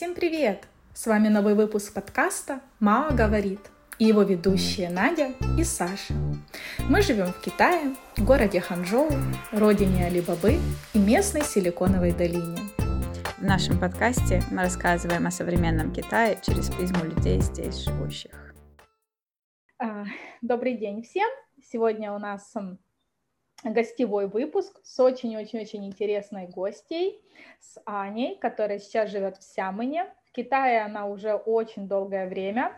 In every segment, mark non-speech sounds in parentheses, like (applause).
Всем привет! С вами новый выпуск подкаста «Мама говорит» и его ведущие Надя и Саша. Мы живем в Китае, в городе Ханчжоу, родине Алибабы и местной силиконовой долине. В нашем подкасте мы рассказываем о современном Китае через призму людей здесь живущих. А, добрый день всем! Сегодня у нас гостевой выпуск с очень-очень-очень интересной гостей, с Аней, которая сейчас живет в Сямыне. В Китае она уже очень долгое время,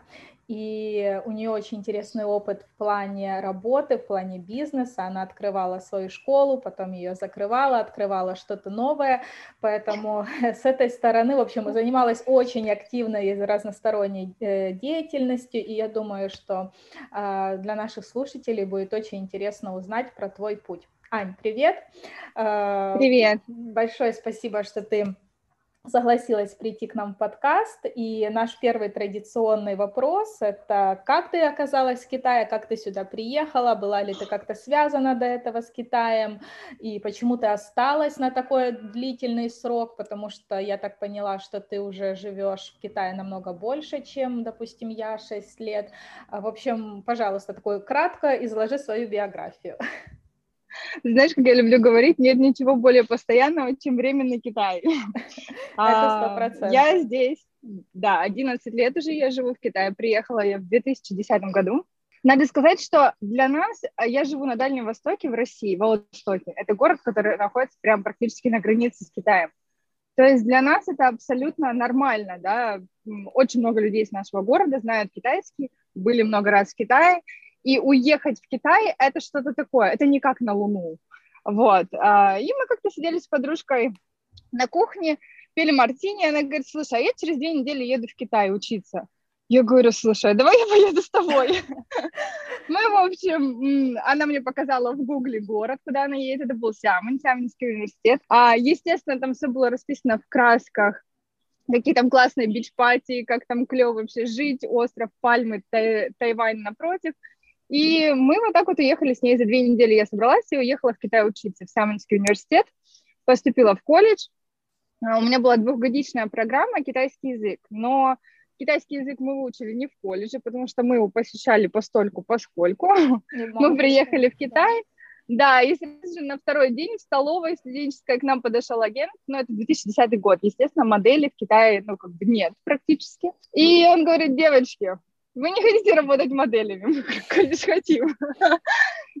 и у нее очень интересный опыт в плане работы, в плане бизнеса. Она открывала свою школу, потом ее закрывала, открывала что-то новое, поэтому (laughs) с этой стороны, в общем, занималась очень активной разносторонней э, деятельностью, и я думаю, что а, для наших слушателей будет очень интересно узнать про твой путь. Ань, привет! А, привет! Большое спасибо, что ты согласилась прийти к нам в подкаст. И наш первый традиционный вопрос – это как ты оказалась в Китае, как ты сюда приехала, была ли ты как-то связана до этого с Китаем, и почему ты осталась на такой длительный срок, потому что я так поняла, что ты уже живешь в Китае намного больше, чем, допустим, я 6 лет. А, в общем, пожалуйста, такой кратко изложи свою биографию. Знаешь, как я люблю говорить, нет ничего более постоянного, чем время на Китае. (laughs) Это сто процентов. Я здесь, да, 11 лет уже я живу в Китае. Приехала я в 2010 году. Надо сказать, что для нас, а, я живу на Дальнем Востоке, в России, в Владивостоке. Это город, который находится прямо практически на границе с Китаем. То есть для нас это абсолютно нормально, да. Очень много людей из нашего города знают китайский, были много раз в Китае, и уехать в Китай — это что-то такое, это не как на Луну. Вот. А, и мы как-то сидели с подружкой на кухне, пили мартини, она говорит, слушай, а я через две недели еду в Китай учиться. Я говорю, слушай, давай я поеду с тобой. (laughs) Мы, в общем, она мне показала в Гугле город, куда она едет, это был Сямон, Сямонский университет. А, естественно, там все было расписано в красках, какие там классные бич-пати, как там клево вообще жить, остров Пальмы, Тай- Тайвань напротив – и мы вот так вот уехали с ней за две недели. Я собралась и уехала в Китай учиться в Самонский университет, поступила в колледж. А, у меня была двухгодичная программа китайский язык, но китайский язык мы выучили не в колледже, потому что мы его посещали постольку, поскольку. Мы приехали в Китай, да, и сразу же на второй день в столовой студенческой к нам подошел агент, ну, это 2010 год, естественно, модели в Китае, ну, как бы нет практически. И он говорит, девочки, вы не хотите работать моделями? (laughs) Мы, конечно, хотим.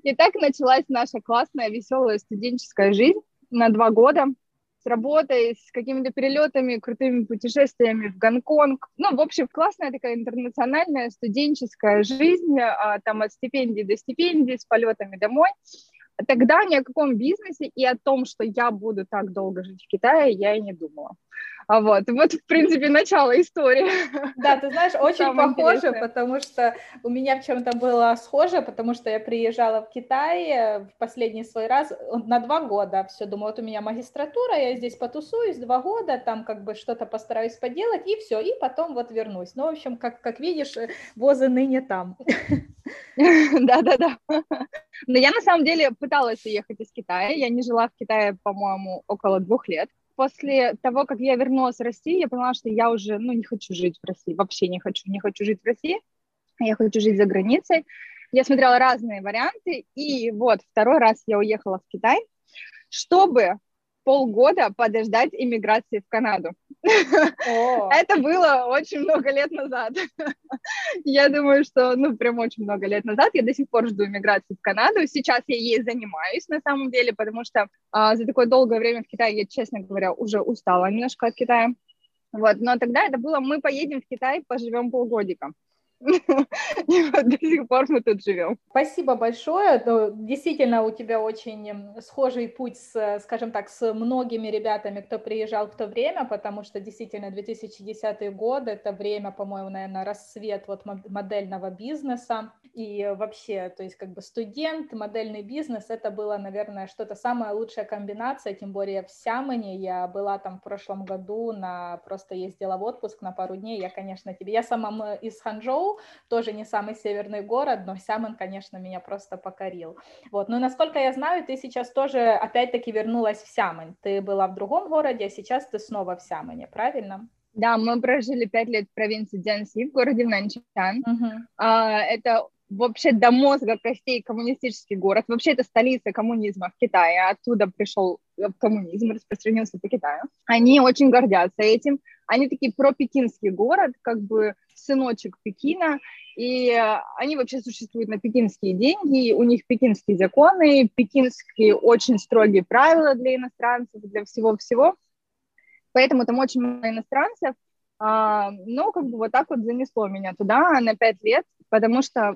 И так началась наша классная, веселая студенческая жизнь на два года с работой, с какими-то перелетами, крутыми путешествиями в Гонконг. Ну, в общем, классная такая интернациональная студенческая жизнь, а, там от стипендии до стипендии, с полетами домой. Тогда ни о каком бизнесе и о том, что я буду так долго жить в Китае, я и не думала. А вот, вот, в принципе, начало истории. Да, ты знаешь, очень похоже, интересное. потому что у меня в чем-то было схоже, потому что я приезжала в Китай э, в последний свой раз на два года. Все, думаю, вот у меня магистратура, я здесь потусуюсь два года, там как бы что-то постараюсь поделать, и все, и потом вот вернусь. Ну, в общем, как, как видишь, э, возы ныне там. (laughs) Да-да-да. Но я на самом деле пыталась уехать из Китая. Я не жила в Китае, по-моему, около двух лет после того, как я вернулась в Россию, я поняла, что я уже, ну, не хочу жить в России, вообще не хочу, не хочу жить в России, я хочу жить за границей. Я смотрела разные варианты, и вот второй раз я уехала в Китай, чтобы полгода подождать иммиграции в Канаду. Это было очень много лет назад. Я думаю, что, ну, прям очень много лет назад. Я до сих пор жду иммиграции в Канаду. Сейчас я ей занимаюсь, на самом деле, потому что а, за такое долгое время в Китае я, честно говоря, уже устала немножко от Китая. Вот, но тогда это было, мы поедем в Китай, поживем полгодика. (laughs) И вот до сих пор мы тут живем. Спасибо большое. Действительно, у тебя очень схожий путь, с, скажем так, с многими ребятами, кто приезжал в то время, потому что действительно 2010 год — это время, по-моему, наверное, рассвет вот модельного бизнеса. И вообще, то есть как бы студент, модельный бизнес — это было, наверное, что-то самая лучшая комбинация, тем более в Сямоне. Я была там в прошлом году, на просто ездила в отпуск на пару дней. Я, конечно, тебе... Я сама из Ханчжоу, тоже не самый северный город, но Сямон, конечно, меня просто покорил. Вот. Ну, насколько я знаю, ты сейчас тоже опять-таки вернулась в Сямонь. Ты была в другом городе, а сейчас ты снова в Сямоне, правильно? Да, мы прожили пять лет в провинции Дзянси, в городе Нанчан. Uh-huh. Это вообще до мозга костей коммунистический город. Вообще это столица коммунизма в Китае. Оттуда пришел коммунизм, распространился по Китаю. Они очень гордятся этим. Они такие пропекинский город, как бы сыночек Пекина, и они вообще существуют на пекинские деньги, у них пекинские законы, пекинские очень строгие правила для иностранцев, для всего-всего. Поэтому там очень много иностранцев, а, но как бы вот так вот занесло меня туда на пять лет, потому что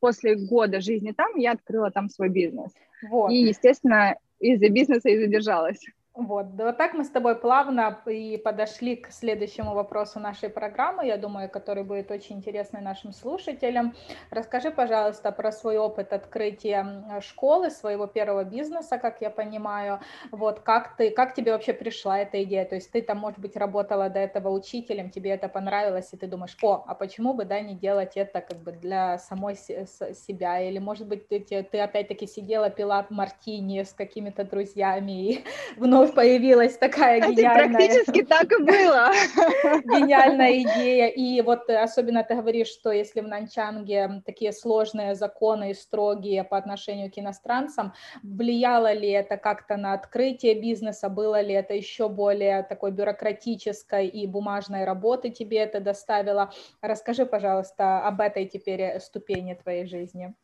после года жизни там я открыла там свой бизнес. Вот. И, естественно, из-за бизнеса и задержалась. Вот, вот так мы с тобой плавно и подошли к следующему вопросу нашей программы, я думаю, который будет очень интересный нашим слушателям. Расскажи, пожалуйста, про свой опыт открытия школы, своего первого бизнеса, как я понимаю. Вот, как ты, как тебе вообще пришла эта идея? То есть ты там, может быть, работала до этого учителем, тебе это понравилось, и ты думаешь, о, а почему бы, да, не делать это как бы для самой себя? Или, может быть, ты, ты опять-таки сидела, пила мартини с какими-то друзьями и (laughs) вновь вновь появилась такая гениальная... Практически так и было. (laughs) Гениальная идея. И вот особенно ты говоришь, что если в Нанчанге такие сложные законы и строгие по отношению к иностранцам, влияло ли это как-то на открытие бизнеса, было ли это еще более такой бюрократической и бумажной работы тебе это доставило? Расскажи, пожалуйста, об этой теперь ступени твоей жизни.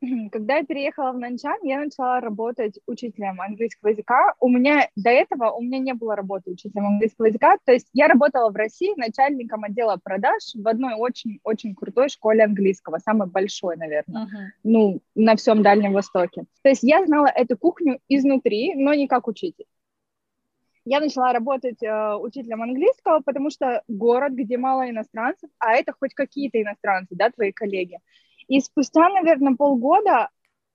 (clears throat) Когда я переехала в Нанчан, я начала работать учителем английского языка. У меня до этого у меня не было работы учителем английского языка, то есть я работала в России начальником отдела продаж в одной очень-очень крутой школе английского, самой большой, наверное, uh-huh. ну, на всем Дальнем Востоке. То есть я знала эту кухню изнутри, но не как учитель. Я начала работать э, учителем английского, потому что город, где мало иностранцев, а это хоть какие-то иностранцы, да, твои коллеги. И спустя, наверное, полгода,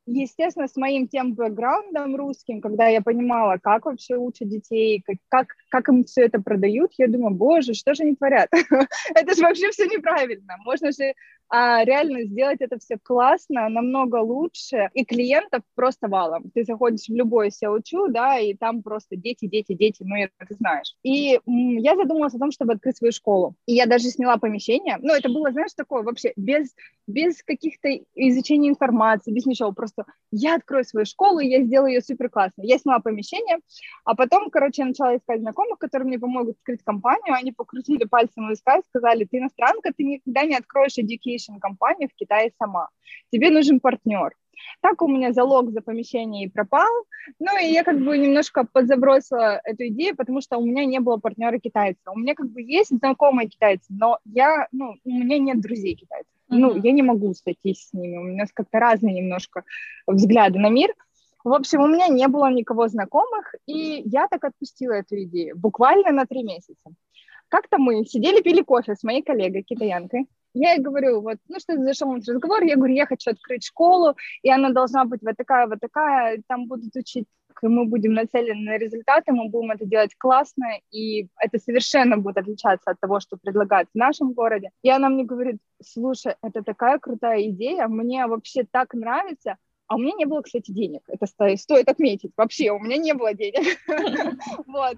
естественно, с моим тем бэкграундом русским, когда я понимала, как вообще учат детей, как, как, им все это продают, я думаю, боже, что же они творят? (laughs) это же вообще все неправильно. Можно же а реально сделать это все классно, намного лучше, и клиентов просто валом. Ты заходишь в любой SEO, да, и там просто дети, дети, дети, ну, это ты знаешь. И я задумалась о том, чтобы открыть свою школу. И я даже сняла помещение, ну, это было, знаешь, такое вообще без, без каких-то изучения информации, без ничего, просто я открою свою школу, и я сделаю ее супер классно. Я сняла помещение, а потом, короче, я начала искать знакомых, которые мне помогут открыть компанию, они покрутили пальцем и сказали, ты иностранка, ты никогда не откроешь education education-компанию в Китае сама. Тебе нужен партнер. Так у меня залог за помещение и пропал. Ну, и я как бы немножко подзабросила эту идею, потому что у меня не было партнера китайца. У меня как бы есть знакомые китайцы, но я, ну, у меня нет друзей китайцев. Mm-hmm. Ну, я не могу сойтись с ними. У меня как-то разные немножко взгляды на мир. В общем, у меня не было никого знакомых, и я так отпустила эту идею буквально на три месяца. Как-то мы сидели, пили кофе с моей коллегой, китаянкой, я ей говорю, вот, ну что зашел этот разговор, я говорю, я хочу открыть школу, и она должна быть вот такая, вот такая, там будут учить мы будем нацелены на результаты, мы будем это делать классно, и это совершенно будет отличаться от того, что предлагают в нашем городе. И она мне говорит, слушай, это такая крутая идея, мне вообще так нравится, а у меня не было, кстати, денег. Это стоит отметить. Вообще, у меня не было денег. (laughs) Вот.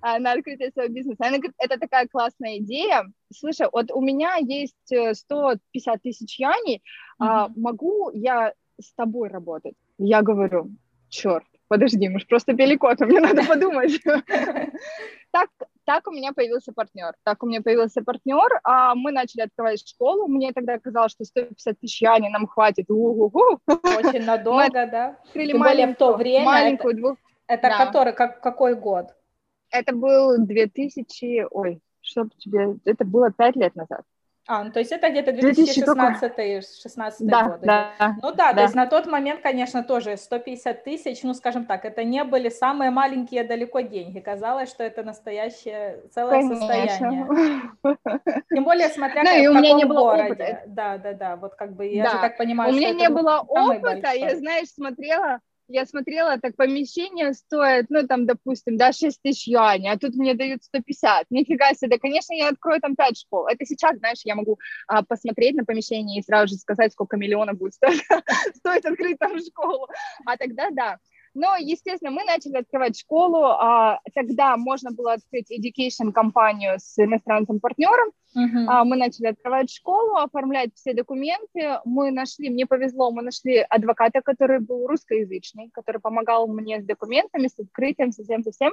А, на открытие своего бизнеса. Она говорит, это такая классная идея. Слушай, вот у меня есть 150 э, тысяч яней. А могу я с тобой работать? Я говорю, черт, подожди, мы же просто пили кофе, мне надо (laughs) подумать. (laughs) Так, так у меня появился партнер. Так у меня появился партнер, а мы начали открывать школу. Мне тогда казалось, что 150 тысяч яни нам хватит. У-ху-ху. Очень (laughs) надолго, да? Тем более в то время. Маленькую, двух... Это да. который, как, какой год? Это был 2000, ой, что тебе, это было 5 лет назад. А, ну, то есть это где-то 2016 да, годы. Да, ну да, да, то есть на тот момент, конечно, тоже 150 тысяч, ну, скажем так, это не были самые маленькие далеко деньги. Казалось, что это настоящее целое конечно. состояние. (laughs) Тем более, смотря ну, как, и у меня не было городе. Опыта. Да, да, да, вот как бы я да. же так понимаю, У меня не было опыта, я, знаешь, смотрела я смотрела, так помещение стоит, ну, там, допустим, да, 6 тысяч юаней, а тут мне дают 150. Нифига себе, да, конечно, я открою там 5 школ. Это сейчас, знаешь, я могу а, посмотреть на помещение и сразу же сказать, сколько миллионов будет стоить, (laughs) стоит открыть там школу. А тогда, да. Но, естественно, мы начали открывать школу. А, тогда можно было открыть education компанию с иностранным партнером. Uh-huh. А, мы начали открывать школу, оформлять все документы. Мы нашли, мне повезло, мы нашли адвоката, который был русскоязычный, который помогал мне с документами, с открытием, со всем, со всем.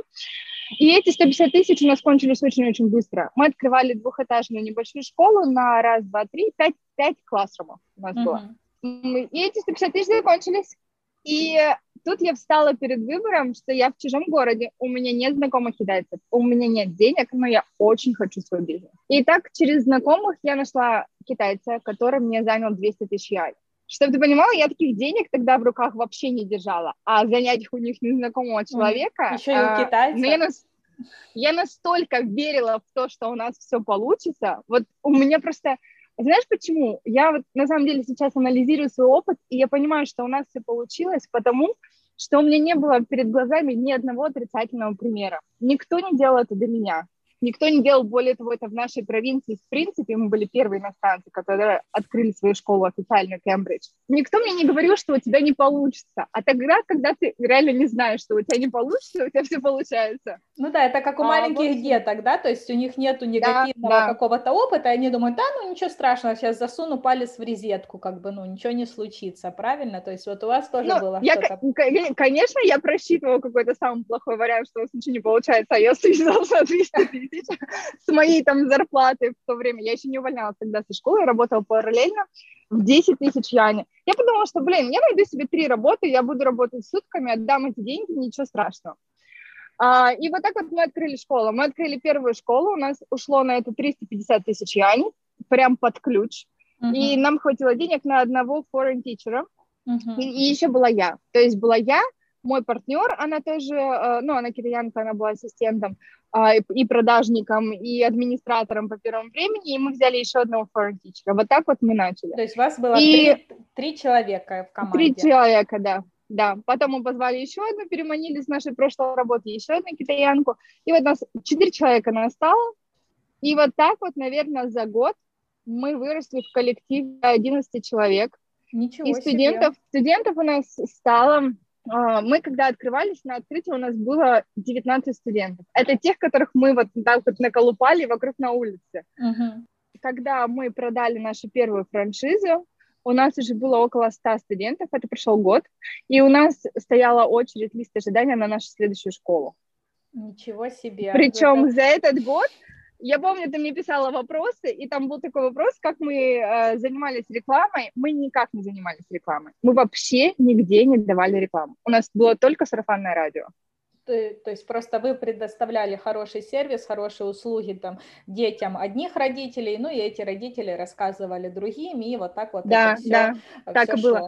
И эти 150 тысяч у нас кончились очень-очень быстро. Мы открывали двухэтажную небольшую школу на раз, два, три, пять, пять классрумов у нас uh-huh. было. И эти 150 тысяч закончились. И тут я встала перед выбором, что я в чужом городе, у меня нет знакомых китайцев, у меня нет денег, но я очень хочу свой бизнес. И так через знакомых я нашла китайца, который мне занял 200 тысяч яй. Чтобы ты понимала, я таких денег тогда в руках вообще не держала, а занять их у них незнакомого человека... Еще и у а. Я, нас, я настолько верила в то, что у нас все получится. Вот у меня просто знаешь почему? Я вот на самом деле сейчас анализирую свой опыт, и я понимаю, что у нас все получилось, потому что у меня не было перед глазами ни одного отрицательного примера. Никто не делал это до меня. Никто не делал, более того, это в нашей провинции. В принципе, мы были первые иностранцы, которые открыли свою школу официальную Кембридж. Никто мне не говорил, что у тебя не получится. А тогда, когда ты реально не знаешь, что у тебя не получится, у тебя все получается. Ну да, это как у а, маленьких вот... деток, да, то есть у них нету негативного да, да. какого-то опыта, и они думают, да, ну ничего страшного, сейчас засуну палец в розетку, как бы, ну ничего не случится, правильно? То есть вот у вас тоже ну, было я, что-то... Конечно, я просчитывала какой-то самый плохой вариант, что у вас ничего не получается, а я связался на 300 тысяч (laughs) с моей там зарплаты в то время. Я еще не увольнялась тогда со школы, работала параллельно в 10 тысяч яне. Я подумала, что, блин, я найду себе три работы, я буду работать сутками, отдам эти деньги, ничего страшного. А, и вот так вот мы открыли школу. Мы открыли первую школу, у нас ушло на это 350 тысяч яни, прям под ключ. Uh-huh. И нам хватило денег на одного foreign teacher. Uh-huh. И, и еще была я. То есть была я, мой партнер, она тоже, э, ну, она китаянка, она была ассистентом а, и продажником, и администратором по первому времени, и мы взяли еще одного foreign teacher. Вот так вот мы начали. То есть у вас было и... три, три человека в команде? Три человека, да. Да, потом мы позвали еще одну, переманили с нашей прошлой работы еще одну китаянку, и вот нас четыре человека нас стало, и вот так вот, наверное, за год мы выросли в коллективе 11 человек. Ничего и студентов, себе. студентов у нас стало мы, когда открывались на открытии, у нас было 19 студентов. Это тех, которых мы вот так вот наколупали вокруг на улице. Uh-huh. Когда мы продали нашу первую франшизу, у нас уже было около 100 студентов, это прошел год, и у нас стояла очередь, лист ожидания на нашу следующую школу. Ничего себе! Причем это... за этот год я помню, ты мне писала вопросы, и там был такой вопрос, как мы э, занимались рекламой. Мы никак не занимались рекламой. Мы вообще нигде не давали рекламу. У нас было только сарафанное радио. То, то есть просто вы предоставляли хороший сервис, хорошие услуги там детям одних родителей, ну и эти родители рассказывали другим, и вот так вот да, это все, да, так и было.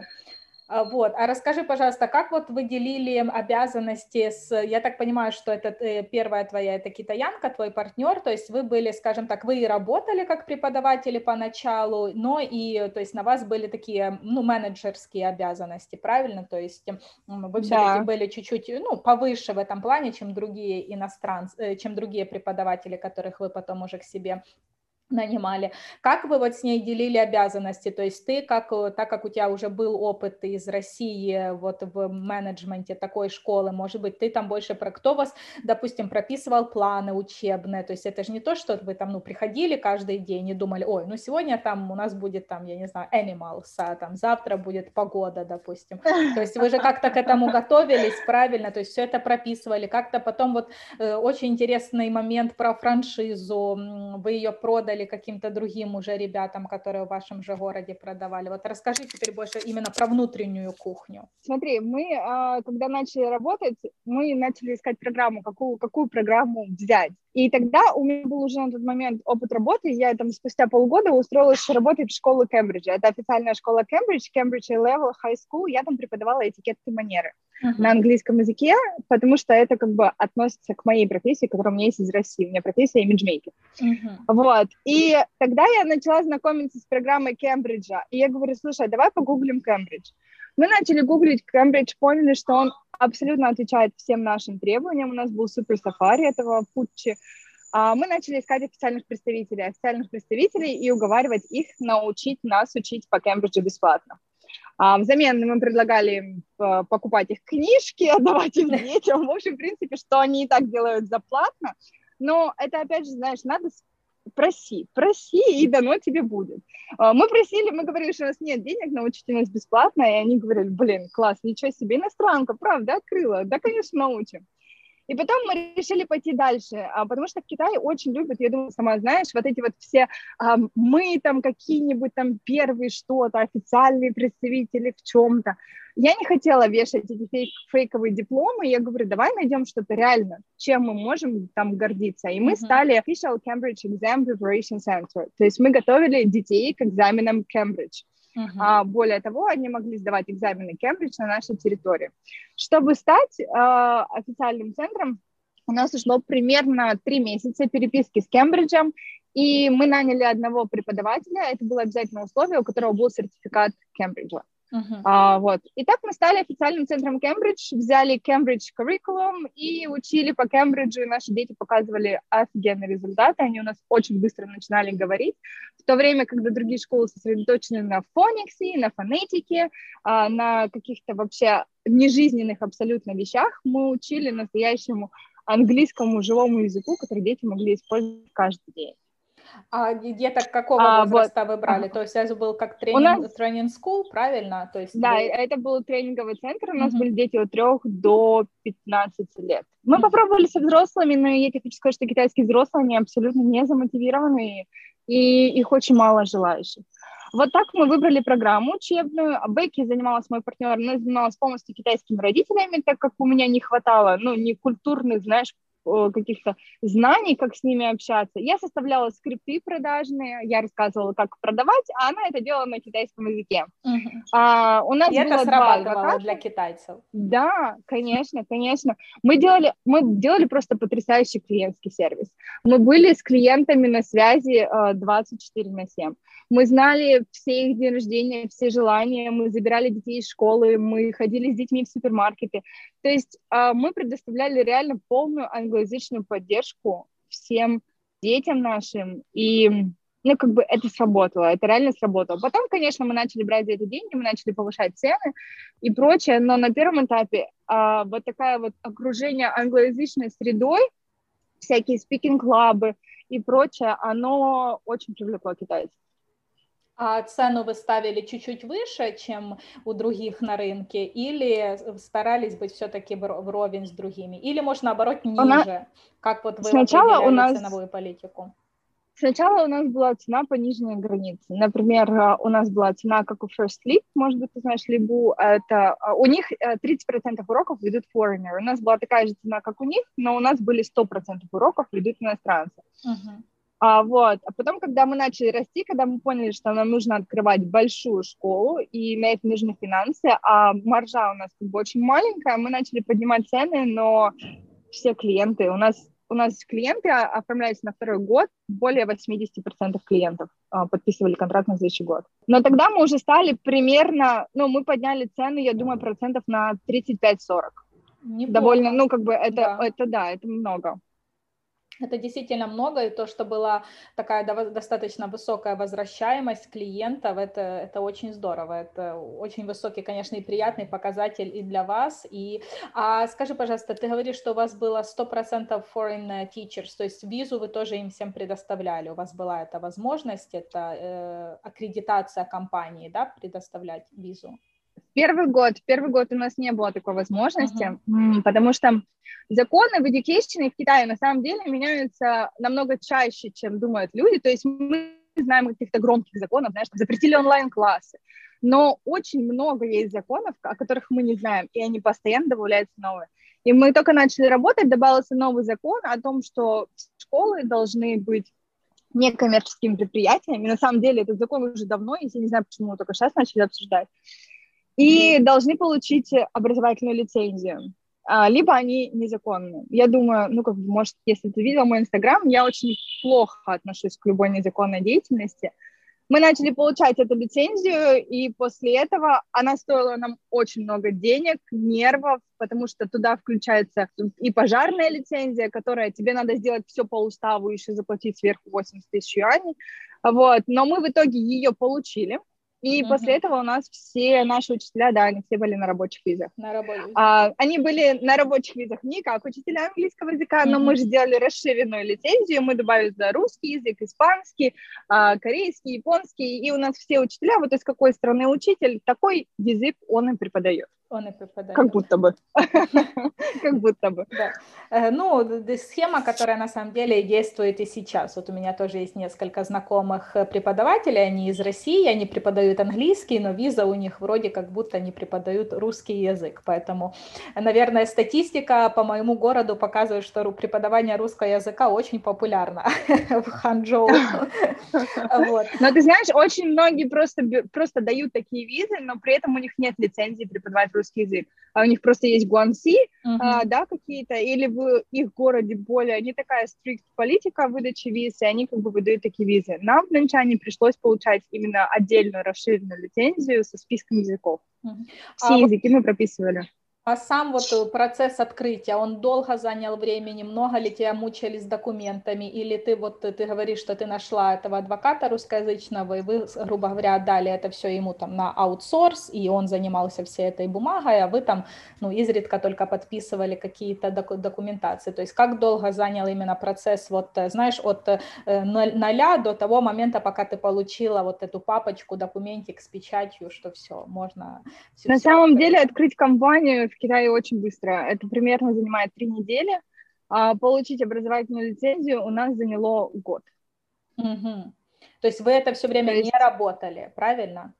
Вот, а расскажи, пожалуйста, как вот вы делили обязанности с, я так понимаю, что это э, первая твоя, это китаянка, твой партнер, то есть вы были, скажем так, вы и работали как преподаватели поначалу, но и, то есть на вас были такие, ну, менеджерские обязанности, правильно? То есть вы все-таки да. были чуть-чуть, ну, повыше в этом плане, чем другие иностранцы, э, чем другие преподаватели, которых вы потом уже к себе нанимали. Как вы вот с ней делили обязанности? То есть ты, как, э, так как у тебя уже был опыт из России вот в менеджменте такой школы, может быть, ты там больше про кто вас, допустим, прописывал планы учебные, то есть это же не то, что вы там, ну, приходили каждый день и думали, ой, ну, сегодня там у нас будет там, я не знаю, animals, а там завтра будет погода, допустим. То есть вы же как-то к этому (laughs) готовились, правильно, то есть все это прописывали, как-то потом вот э, очень интересный момент про франшизу, вы ее продали, или каким-то другим уже ребятам, которые в вашем же городе продавали? Вот расскажи теперь больше именно про внутреннюю кухню. Смотри, мы, а, когда начали работать, мы начали искать программу, какую, какую программу взять. И тогда у меня был уже на тот момент опыт работы, я там спустя полгода устроилась работать в школу Кембриджа. Это официальная школа Кембридж, Кембридж A-Level High School. Я там преподавала этикетки манеры uh-huh. на английском языке, потому что это как бы относится к моей профессии, которая у меня есть из России. У меня профессия имиджмейкер. Uh-huh. Вот. И тогда я начала знакомиться с программой Кембриджа. И я говорю, слушай, давай погуглим Кембридж. Мы начали гуглить Кембридж, поняли, что он абсолютно отвечает всем нашим требованиям. У нас был супер сафари этого Путчи. А мы начали искать официальных представителей, официальных представителей и уговаривать их научить нас учить по Кембриджу бесплатно. А взамен мы предлагали э, покупать их книжки, (laughs) отдавать им детям. В общем, в принципе, что они и так делают заплатно. Но это, опять же, знаешь, надо проси, проси, и дано тебе будет. А, мы просили, мы говорили, что у нас нет денег, научите нас бесплатно, и они говорили, блин, класс, ничего себе, иностранка, правда, открыла, да, конечно, научим. И потом мы решили пойти дальше, а, потому что в Китае очень любят, я думаю, сама знаешь, вот эти вот все а, мы там какие-нибудь там первые что-то, официальные представители в чем-то. Я не хотела вешать эти фейк, фейковые дипломы, я говорю, давай найдем что-то реально, чем мы можем там гордиться. И мы mm-hmm. стали Official Cambridge Exam Preparation Center, то есть мы готовили детей к экзаменам Cambridge. Uh-huh. А, более того, они могли сдавать экзамены Кембридж на нашей территории. Чтобы стать э, официальным центром, у нас ушло примерно три месяца переписки с Кембриджем, и мы наняли одного преподавателя, это было обязательное условие, у которого был сертификат Кембриджа. Uh-huh. А, вот. И так мы стали официальным центром Кембридж, взяли Кембридж curriculum и учили по Кембриджу, и наши дети показывали офигенные результаты, они у нас очень быстро начинали говорить, в то время, когда другие школы сосредоточены на фониксе, на фонетике, а, на каких-то вообще нежизненных абсолютно вещах, мы учили настоящему английскому живому языку, который дети могли использовать каждый день. А деток какого а, возраста вот. вы брали? То есть это был как тренинг, нас... тренинг school, правильно? То есть да, вы... это был тренинговый центр, у нас uh-huh. были дети от 3 до 15 лет. Мы uh-huh. попробовали со взрослыми, но я тебе хочу сказать, что китайские взрослые, они абсолютно не замотивированы, и их очень мало желающих. Вот так мы выбрали программу учебную. А Бекки занималась, мой партнер, она занималась полностью китайскими родителями, так как у меня не хватало, ну, не культурных, знаешь, каких-то знаний, как с ними общаться. Я составляла скрипты продажные, я рассказывала, как продавать, а она это делала на китайском языке. Угу. А, у нас И было это срабатывало для китайцев. Да, конечно, конечно. Мы делали, мы делали просто потрясающий клиентский сервис. Мы были с клиентами на связи 24 на 7. Мы знали все их день рождения, все желания, мы забирали детей из школы, мы ходили с детьми в супермаркеты. То есть а, мы предоставляли реально полную англоязычную поддержку всем детям нашим, и ну, как бы это сработало, это реально сработало. Потом, конечно, мы начали брать за это деньги, мы начали повышать цены и прочее, но на первом этапе а, вот такая вот окружение англоязычной средой, всякие спикинг-клабы и прочее, оно очень привлекло китайцев. А цену вы ставили чуть-чуть выше, чем у других на рынке, или старались быть все-таки вровень с другими, или, может, наоборот, ниже, Она... как вот вы Сначала у нас... ценовую политику? Сначала у нас была цена по нижней границе. Например, а, у нас была цена, как у First Leap, может быть, ты знаешь, Либу, это а, у них 30% э, уроков ведут foreigner. У нас была такая же цена, как у них, но у нас были 100% уроков ведут иностранцы. Uh-huh. А, вот. а потом, когда мы начали расти, когда мы поняли, что нам нужно открывать большую школу, и на это нужны финансы, а маржа у нас как бы очень маленькая, мы начали поднимать цены, но все клиенты, у нас у нас клиенты оформляются на второй год, более 80% клиентов а, подписывали контракт на следующий год. Но тогда мы уже стали примерно, ну, мы подняли цены, я думаю, процентов на 35-40. Довольно, ну, как бы это, да. это да, это много. Это действительно много, и то, что была такая достаточно высокая возвращаемость клиентов, это, это очень здорово, это очень высокий, конечно, и приятный показатель и для вас. И, а скажи, пожалуйста, ты говоришь, что у вас было 100% foreign teachers, то есть визу вы тоже им всем предоставляли, у вас была эта возможность, это э, аккредитация компании, да, предоставлять визу? Первый год, первый год у нас не было такой возможности, uh-huh. потому что законы в education в Китае на самом деле меняются намного чаще, чем думают люди. То есть мы знаем каких-то громких законов, знаешь, запретили онлайн-классы, но очень много есть законов, о которых мы не знаем, и они постоянно добавляются новые. И мы только начали работать, добавился новый закон о том, что школы должны быть некоммерческими предприятиями. На самом деле этот закон уже давно я не знаю, почему только сейчас начали обсуждать и должны получить образовательную лицензию. А, либо они незаконные. Я думаю, ну, как бы, может, если ты видел мой Инстаграм, я очень плохо отношусь к любой незаконной деятельности. Мы начали получать эту лицензию, и после этого она стоила нам очень много денег, нервов, потому что туда включается и пожарная лицензия, которая тебе надо сделать все по уставу, еще заплатить сверху 80 тысяч юаней. Вот. Но мы в итоге ее получили, И угу. после этого у нас все наши учителя, да, они все были на рабочих визах. На рабочих. А, они были на рабочих визах не как учителя английского языка, угу. но мы же сделали расширенную лицензию, мы добавили туда русский язык, испанский, а, корейский, японский, и у нас все учителя, вот из какой страны учитель, такой язык он и преподает он и преподает. Как будто бы. (laughs) Как будто бы. Да. Э, ну, схема, которая на самом деле действует и сейчас. Вот у меня тоже есть несколько знакомых э, преподавателей, они из России, они преподают английский, но виза у них вроде как будто не преподают русский язык. Поэтому, наверное, статистика по моему городу показывает, что преподавание русского языка очень популярно (laughs) в Ханчжоу. (laughs) Но ты знаешь, очень многие просто, просто дают такие визы, но при этом у них нет лицензии преподавать русский русский язык, а у них просто есть гуанси, uh-huh. а, да, какие-то, или в их городе более не такая стрикт политика выдачи виз, и они как бы выдают такие визы. Нам в Нанчане пришлось получать именно отдельную расширенную лицензию со списком языков. Uh-huh. Все а языки вот... мы прописывали. А сам вот э, процесс открытия, он долго занял времени, много ли тебя мучили с документами, или ты вот, э, ты говоришь, что ты нашла этого адвоката русскоязычного, и вы, грубо говоря, отдали это все ему там на аутсорс, и он занимался всей этой бумагой, а вы там, ну, изредка только подписывали какие-то документации, то есть как долго занял именно процесс, вот, э, знаешь, от ноля до того момента, пока ты получила вот эту папочку, документик с печатью, что все, можно... Все, на все самом открыть. деле открыть компанию в Китае очень быстро. Это примерно занимает три недели. А получить образовательную лицензию у нас заняло год. Угу. То есть вы это все время есть... не работали, правильно?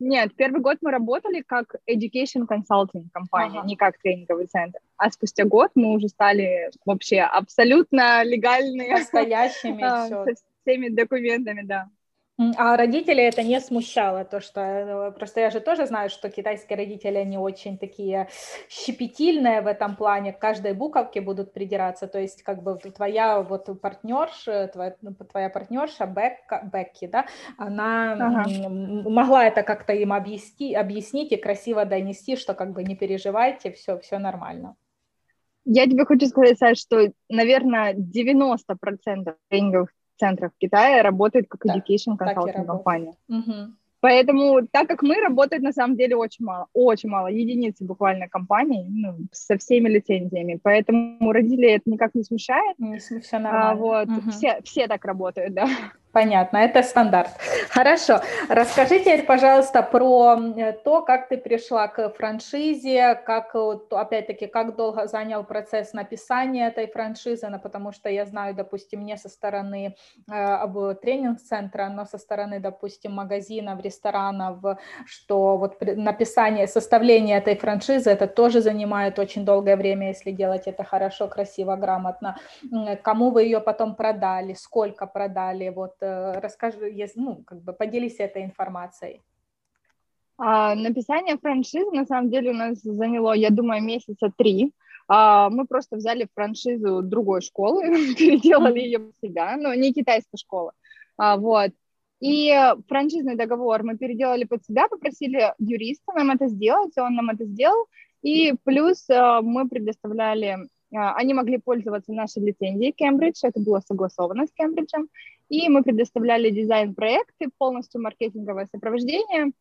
Нет, первый год мы работали как education consulting компания, ага. не как тренинговый центр. А спустя год мы уже стали вообще абсолютно легальные. Настоящими. (laughs) Со всеми документами, да. А родители это не смущало, то что э, просто я же тоже знаю, что китайские родители они очень такие щепетильные в этом плане, к каждой буковке будут придираться, то есть как бы твоя вот партнерша, твоя, ну, твоя партнерша Бекка, Бекки, да, она ага. могла это как-то им объяснить, объяснить и красиво донести, что как бы не переживайте, все, все нормально. Я тебе хочу сказать, Саш, что, наверное, 90% тренинговых центров Китая работает как да, education consulting компания. Угу. Поэтому, так как мы, работает на самом деле очень мало, очень мало, единицы буквально компаний ну, со всеми лицензиями. Поэтому родителей это никак не смущает. Не смущает, а, вот, угу. все, все так работают, да. Понятно, это стандарт. Хорошо. Расскажи теперь, пожалуйста, про то, как ты пришла к франшизе, как, опять-таки, как долго занял процесс написания этой франшизы, ну, потому что я знаю, допустим, не со стороны э, тренинг-центра, но со стороны, допустим, магазинов, ресторанов, что вот написание, составление этой франшизы, это тоже занимает очень долгое время, если делать это хорошо, красиво, грамотно. Кому вы ее потом продали, сколько продали, вот Э, расскажи, ну, как бы поделись этой информацией. А, написание франшизы на самом деле у нас заняло, я думаю, месяца три. А, мы просто взяли франшизу другой школы, (laughs) переделали ее под себя, но не китайской школы. А, вот. И франшизный договор мы переделали под себя, попросили юриста нам это сделать, он нам это сделал. И плюс э, мы предоставляли а, они могли пользоваться нашей лицензией Кембридж, это было согласовано с Кембриджем, и мы предоставляли дизайн-проекты, полностью маркетинговое сопровождение,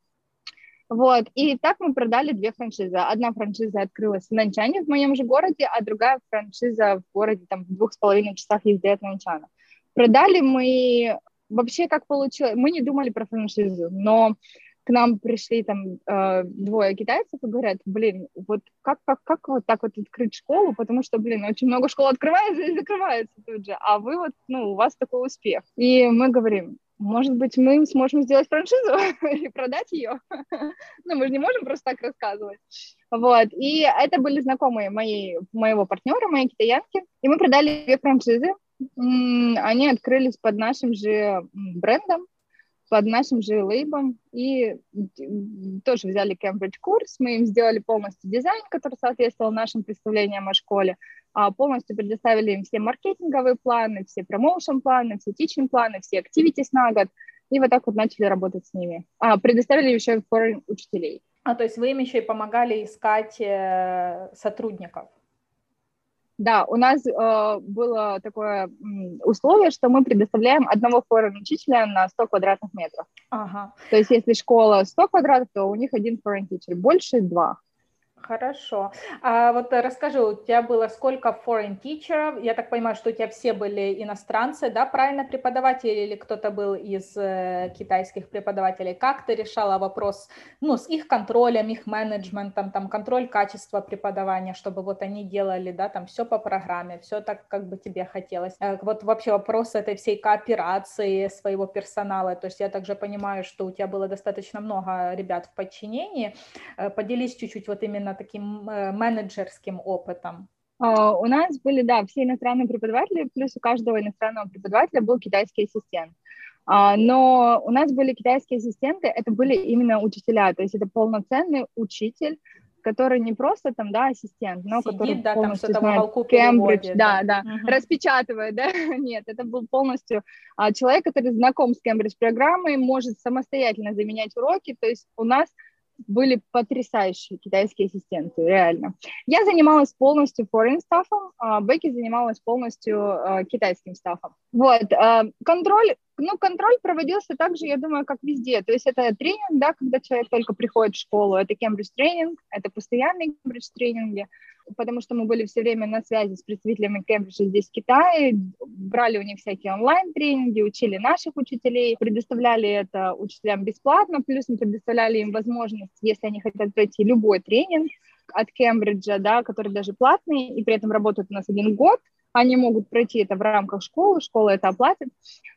вот, и так мы продали две франшизы. Одна франшиза открылась в Нанчане, в моем же городе, а другая франшиза в городе, там, в двух с половиной часах езды от Нанчана. Продали мы, вообще как получилось, мы не думали про франшизу, но к нам пришли там э, двое китайцев и говорят, блин, вот как, как, как вот так вот открыть школу, потому что, блин, очень много школ открывается и закрывается тут же, а вы вот, ну, у вас такой успех. И мы говорим, может быть, мы сможем сделать франшизу (laughs) и продать ее. (laughs) ну, мы же не можем просто так рассказывать. Вот, и это были знакомые мои, моего партнера, моей китаянки, и мы продали две франшизы, они открылись под нашим же брендом, под нашим же лейбом и тоже взяли Cambridge курс, мы им сделали полностью дизайн, который соответствовал нашим представлениям о школе, а полностью предоставили им все маркетинговые планы, все промоушен планы, все teaching планы, все activities на год, и вот так вот начали работать с ними. А, предоставили еще foreign учителей. А, то есть вы им еще и помогали искать э, сотрудников? Да, у нас э, было такое условие, что мы предоставляем одного foreign учителя на 100 квадратных метров. Ага. То есть если школа 100 квадратов, то у них один teacher, больше два. Хорошо. А вот э, расскажи, у тебя было сколько foreign teacher? Я так понимаю, что у тебя все были иностранцы, да, правильно, преподаватели, или кто-то был из э, китайских преподавателей? Как ты решала вопрос, ну, с их контролем, их менеджментом, там, контроль качества преподавания, чтобы вот они делали, да, там, все по программе, все так, как бы тебе хотелось. Э, вот вообще вопрос этой всей кооперации своего персонала, то есть я также понимаю, что у тебя было достаточно много ребят в подчинении. Поделись чуть-чуть вот именно таким э, менеджерским опытом? Uh, у нас были, да, все иностранные преподаватели, плюс у каждого иностранного преподавателя был китайский ассистент. Uh, но у нас были китайские ассистенты, это были именно учителя, то есть это полноценный учитель, который не просто там, да, ассистент, но Сидит, который да, там знает Кембридж, да, да, да. Угу. распечатывает, (laughs) да, нет, это был полностью а, человек, который знаком с Кембридж программой, может самостоятельно заменять уроки, то есть у нас были потрясающие китайские ассистенты, реально. Я занималась полностью foreign стафом, а Бекки занималась полностью а, китайским стафом. Вот, а, контроль, ну, контроль проводился также, я думаю, как везде. То есть это тренинг, да, когда человек только приходит в школу, это Кембридж тренинг, это постоянные Кембридж тренинги, потому что мы были все время на связи с представителями Кембриджа здесь, в Китае, брали у них всякие онлайн-тренинги, учили наших учителей, предоставляли это учителям бесплатно, плюс мы предоставляли им возможность, если они хотят пройти любой тренинг от Кембриджа, да, который даже платный, и при этом работают у нас один год, они могут пройти это в рамках школы, школа это оплатит.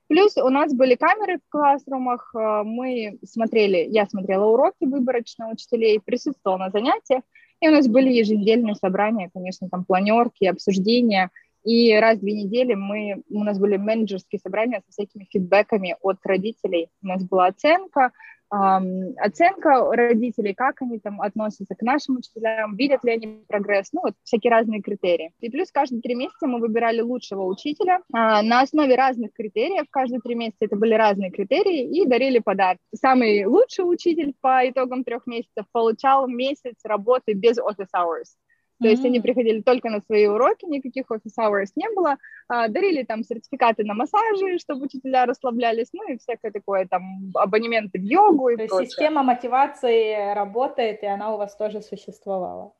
Плюс у нас были камеры в классрумах, э, мы смотрели, я смотрела уроки выборочно учителей, присутствовала на занятиях, и у нас были еженедельные собрания, конечно, там планерки, обсуждения. И раз в две недели мы, у нас были менеджерские собрания со всякими фидбэками от родителей. У нас была оценка, оценка родителей, как они там относятся к нашим учителям, видят ли они прогресс, ну вот всякие разные критерии. И плюс каждые три месяца мы выбирали лучшего учителя а, на основе разных критериев, каждые три месяца это были разные критерии, и дарили подарки. Самый лучший учитель по итогам трех месяцев получал месяц работы без office hours. То mm-hmm. есть они приходили только на свои уроки, никаких офис hours не было, а, дарили там сертификаты на массажи, чтобы учителя расслаблялись, ну и всякое такое, там, абонементы в йогу и То прочее. есть система мотивации работает, и она у вас тоже существовала?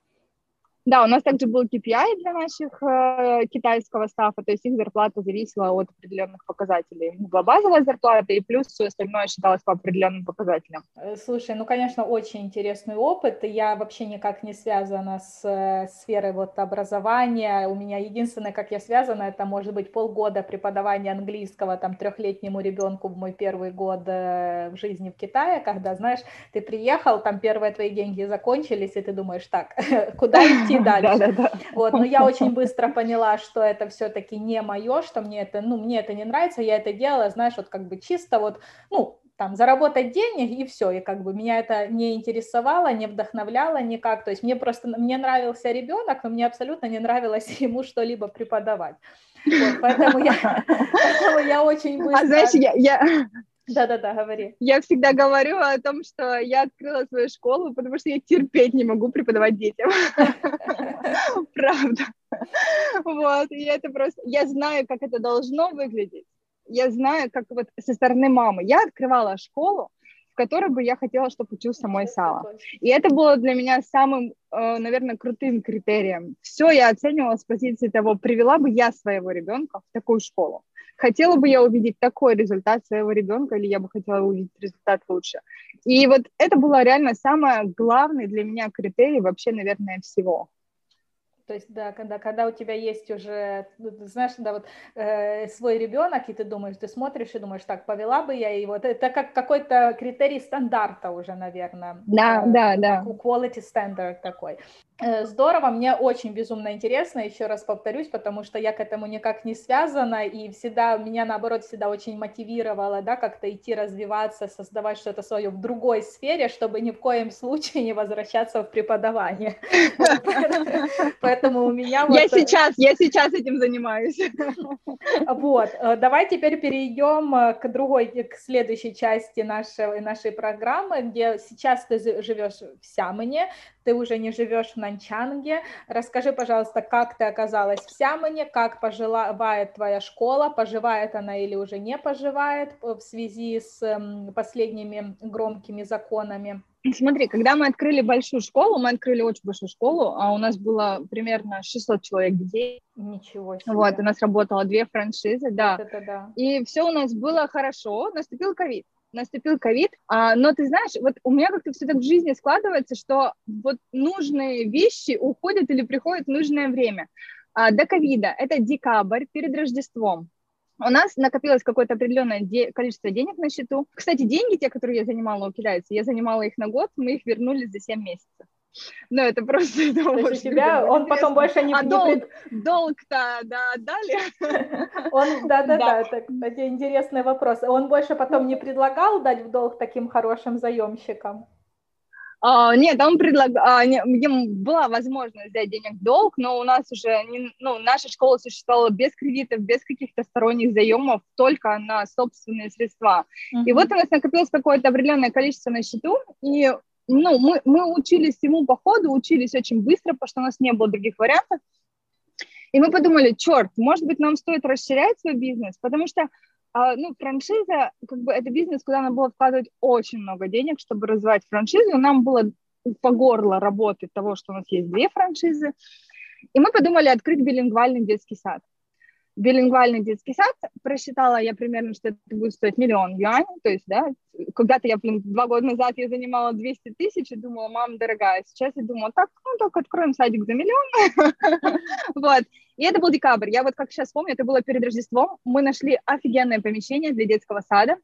Да, у нас также был KPI для наших э, китайского стафа, то есть их зарплата зависела от определенных показателей. Была базовая зарплата, и плюс все остальное считалось по определенным показателям. Э, слушай, ну, конечно, очень интересный опыт. Я вообще никак не связана с э, сферой вот образования. У меня единственное, как я связана, это может быть полгода преподавания английского там трехлетнему ребенку в мой первый год э, в жизни в Китае, когда, знаешь, ты приехал, там первые твои деньги закончились, и ты думаешь, так, (laughs) куда идти? Дальше. (laughs) Да, да, да. Вот, но я очень быстро (laughs) поняла, что это все-таки не мое, что мне это, ну, мне это не нравится, я это делала, знаешь, вот как бы чисто вот, ну, там, заработать денег и все, и как бы меня это не интересовало, не вдохновляло никак, то есть мне просто, мне нравился ребенок, но мне абсолютно не нравилось (laughs) ему что-либо преподавать. Вот, поэтому, я, поэтому я очень быстро... А знаешь, я, я, да-да-да, говори. Я всегда говорю о том, что я открыла свою школу, потому что я терпеть не могу преподавать детям. (laughs) Правда. Вот, и это просто... Я знаю, как это должно выглядеть. Я знаю, как вот со стороны мамы. Я открывала школу, в которой бы я хотела, чтобы учился мой Сала. И это было для меня самым, э, наверное, крутым критерием. Все я оценивала с позиции того, привела бы я своего ребенка в такую школу хотела бы я увидеть такой результат своего ребенка, или я бы хотела увидеть результат лучше. И вот это было реально самое главное для меня критерий вообще, наверное, всего. То есть, да, когда, когда у тебя есть уже, ну, знаешь, да, вот э, свой ребенок, и ты думаешь, ты смотришь и думаешь, так, повела бы я его. Это как какой-то критерий стандарта уже, наверное. Да, э, да, да. Quality standard такой. Э, здорово, мне очень безумно интересно, еще раз повторюсь, потому что я к этому никак не связана, и всегда, меня наоборот всегда очень мотивировало, да, как-то идти развиваться, создавать что-то свое в другой сфере, чтобы ни в коем (laughs) случае не возвращаться в преподавание. (laughs) Поэтому у меня Я сейчас, я сейчас этим занимаюсь. (laughs) Вот, э, давай теперь перейдем э, к другой, к следующей части нашей, нашей программы, где сейчас ты живешь в Сямоне, ты уже не живешь в Нанчанге. Расскажи, пожалуйста, как ты оказалась в Сямоне, как поживает твоя школа, поживает она или уже не поживает в связи с последними громкими законами? Смотри, когда мы открыли большую школу, мы открыли очень большую школу, а у нас было примерно 600 человек детей. Ничего себе. Вот, у нас работало две франшизы, да. Вот это да. И все у нас было хорошо, наступил ковид наступил ковид, а, но ты знаешь, вот у меня как-то все так в жизни складывается, что вот нужные вещи уходят или приходят в нужное время. А, до ковида это декабрь перед Рождеством у нас накопилось какое-то определенное де- количество денег на счету. Кстати, деньги, те, которые я занимала у китайцев, я занимала их на год, мы их вернули за 7 месяцев. Ну, это просто... Это (laughs) То есть у тебя, он потом больше не... А долг, долг-то, да, отдали? (laughs) Он, да-да-да, кстати, интересный вопрос. Он больше потом не предлагал дать в долг таким хорошим заемщикам? А, нет, он предлагал, а, была возможность взять денег в долг, но у нас уже, не, ну, наша школа существовала без кредитов, без каких-то сторонних заемов, только на собственные средства. Uh-huh. И вот у нас накопилось какое-то определенное количество на счету, и ну, мы, мы учились всему по ходу, учились очень быстро, потому что у нас не было других вариантов. И мы подумали, черт, может быть, нам стоит расширять свой бизнес, потому что а, ну, франшиза, как бы, это бизнес, куда надо было вкладывать очень много денег, чтобы развивать франшизу. Нам было по горло работы того, что у нас есть две франшизы. И мы подумали открыть билингвальный детский сад билингвальный детский сад, просчитала я примерно, что это будет стоить миллион юаней, то есть, да, когда-то я, блин, два года назад я занимала 200 тысяч и думала, мама дорогая, сейчас я думала, так, ну, так откроем садик за миллион, (laughs) вот, и это был декабрь, я вот как сейчас помню, это было перед Рождеством, мы нашли офигенное помещение для детского сада,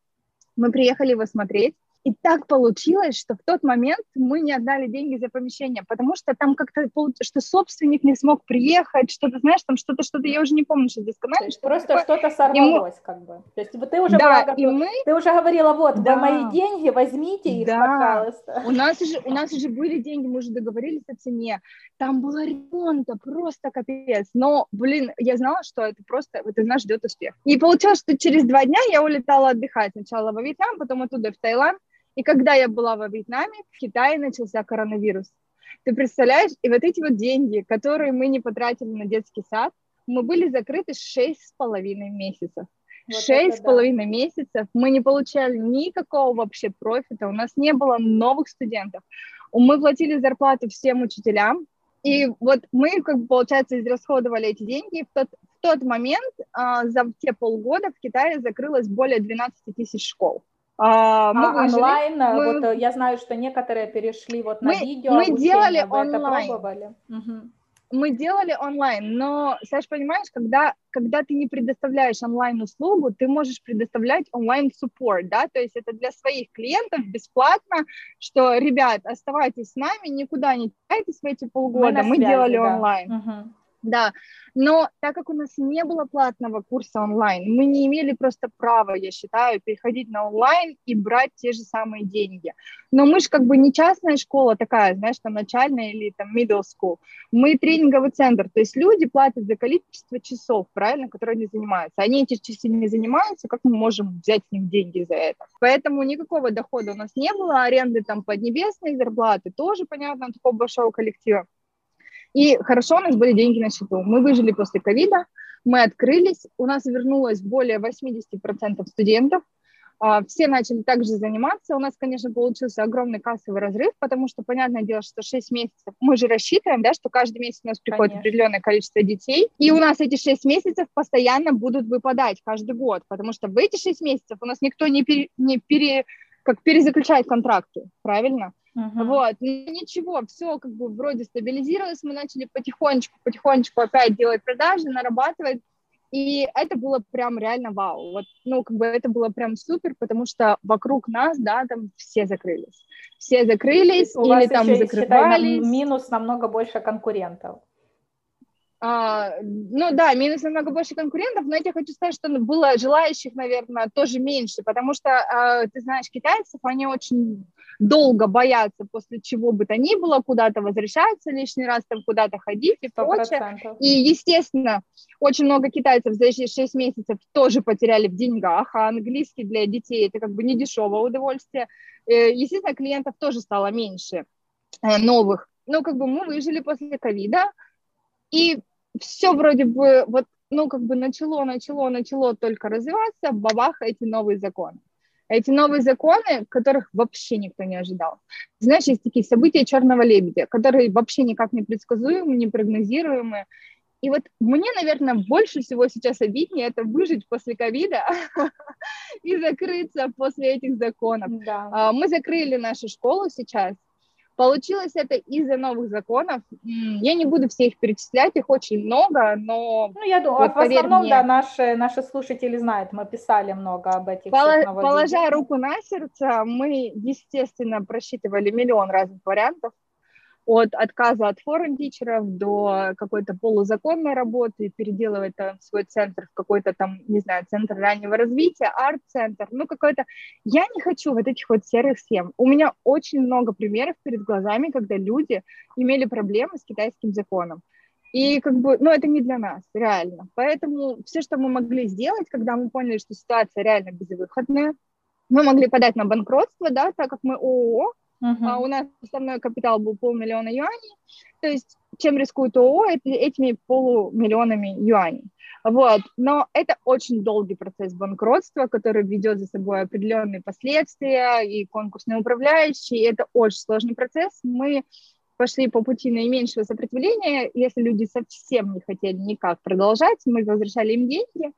мы приехали его смотреть, и так получилось, что в тот момент мы не отдали деньги за помещение, потому что там как-то, что собственник не смог приехать, что-то, знаешь, там что-то, что-то, я уже не помню, что досконально. Что просто что-то сорвалось, мы... как бы. То есть ты уже, да, была, и мы... ты уже говорила, вот, да. мои деньги, возьмите их, да. пожалуйста. У нас, уже, у нас уже были деньги, мы уже договорились о цене. Там было ремонта, просто капец. Но, блин, я знала, что это просто, вот нас ждет успех. И получилось, что через два дня я улетала отдыхать. Сначала во Вьетнам, потом оттуда в Таиланд. И когда я была во Вьетнаме, в Китае начался коронавирус. Ты представляешь, и вот эти вот деньги, которые мы не потратили на детский сад, мы были закрыты шесть с половиной месяцев. Шесть с половиной месяцев мы не получали никакого вообще профита, у нас не было новых студентов. Мы платили зарплату всем учителям, и вот мы, как бы, получается, израсходовали эти деньги. В тот, в тот момент, а, за те полгода в Китае закрылось более 12 тысяч школ. А, мы а онлайн, мы... вот э, я знаю, что некоторые перешли вот на мы, видео. Мы делали Вы онлайн. Это пробовали? Угу. Мы делали онлайн, но, Саш, понимаешь, когда, когда ты не предоставляешь онлайн-услугу, ты можешь предоставлять онлайн-суппорт, да, то есть это для своих клиентов бесплатно, что, ребят, оставайтесь с нами, никуда не теряйтесь в эти полгода, мы, мы связи, делали да. онлайн. Угу да. Но так как у нас не было платного курса онлайн, мы не имели просто права, я считаю, переходить на онлайн и брать те же самые деньги. Но мы же как бы не частная школа такая, знаешь, там начальная или там middle school. Мы тренинговый центр, то есть люди платят за количество часов, правильно, которые они занимаются. Они эти часы не занимаются, как мы можем взять с них деньги за это? Поэтому никакого дохода у нас не было, аренды там поднебесные, зарплаты тоже, понятно, такого большого коллектива. И хорошо, у нас были деньги на счету. Мы выжили после ковида, мы открылись, у нас вернулось более 80% студентов, а, все начали также заниматься. У нас, конечно, получился огромный кассовый разрыв, потому что, понятное дело, что 6 месяцев, мы же рассчитываем, да, что каждый месяц у нас приходит конечно. определенное количество детей, и у нас эти 6 месяцев постоянно будут выпадать каждый год, потому что в эти 6 месяцев у нас никто не, пере, не пере, как перезаключает контракты, правильно? Uh-huh. Вот, ну, ничего, все как бы вроде стабилизировалось, мы начали потихонечку, потихонечку опять делать продажи, нарабатывать, и это было прям реально вау. Вот, ну, как бы это было прям супер, потому что вокруг нас, да, там все закрылись. Все закрылись У или там еще, закрывались. Считай, минус намного больше конкурентов. А, ну да, минус намного больше конкурентов, но я тебе хочу сказать, что было желающих, наверное, тоже меньше, потому что, а, ты знаешь, китайцев, они очень долго боятся после чего бы то ни было куда-то возвращаться лишний раз, там куда-то ходить и 100%. прочее. И, естественно, очень много китайцев за эти 6 месяцев тоже потеряли в деньгах, а английский для детей это как бы не дешевое удовольствие. Э, естественно, клиентов тоже стало меньше э, новых. ну, как бы мы выжили после ковида, и все вроде бы вот, ну, как бы начало, начало, начало только развиваться, бабах, эти новые законы. Эти новые законы, которых вообще никто не ожидал. Знаешь, есть такие события черного лебедя, которые вообще никак не предсказуемы, не прогнозируемы. И вот мне, наверное, больше всего сейчас обиднее это выжить после ковида (laughs) и закрыться после этих законов. Да. А, мы закрыли нашу школу сейчас, Получилось это из-за новых законов. Я не буду все их перечислять, их очень много, но... Ну, я думаю, вот, в основном, мне, да, наши, наши слушатели знают, мы писали много об этих Поло, Положа руку на сердце, мы, естественно, просчитывали миллион разных вариантов, от отказа от форум-тичеров до какой-то полузаконной работы, переделывать там свой центр в какой-то там, не знаю, центр раннего развития, арт-центр, ну какой-то... Я не хочу вот этих вот серых схем. У меня очень много примеров перед глазами, когда люди имели проблемы с китайским законом. И как бы, ну, это не для нас, реально. Поэтому все, что мы могли сделать, когда мы поняли, что ситуация реально безвыходная, мы могли подать на банкротство, да, так как мы ООО, Uh-huh. А у нас основной капитал был полмиллиона юаней, то есть чем рискует ООО, это, этими полумиллионами юаней. Вот. Но это очень долгий процесс банкротства, который ведет за собой определенные последствия и конкурсные управляющие. Это очень сложный процесс. Мы пошли по пути наименьшего сопротивления. Если люди совсем не хотели никак продолжать, мы возвращали им деньги.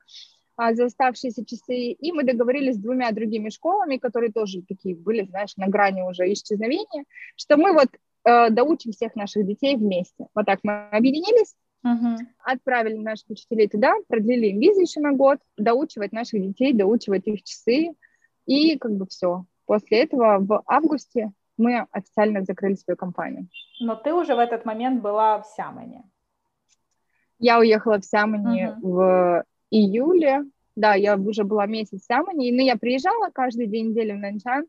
А, за оставшиеся часы, и мы договорились с двумя другими школами, которые тоже такие были, знаешь, на грани уже исчезновения, что мы вот э, доучим всех наших детей вместе. Вот так мы объединились, uh-huh. отправили наших учителей туда, продлили им визы еще на год, доучивать наших детей, доучивать их часы, и как бы все. После этого в августе мы официально закрыли свою компанию. Но ты уже в этот момент была в Сямоне. Я уехала в Сямоне uh-huh. в июле, да, я уже была месяц в Сямоне, но я приезжала каждый день недели в Нанчан,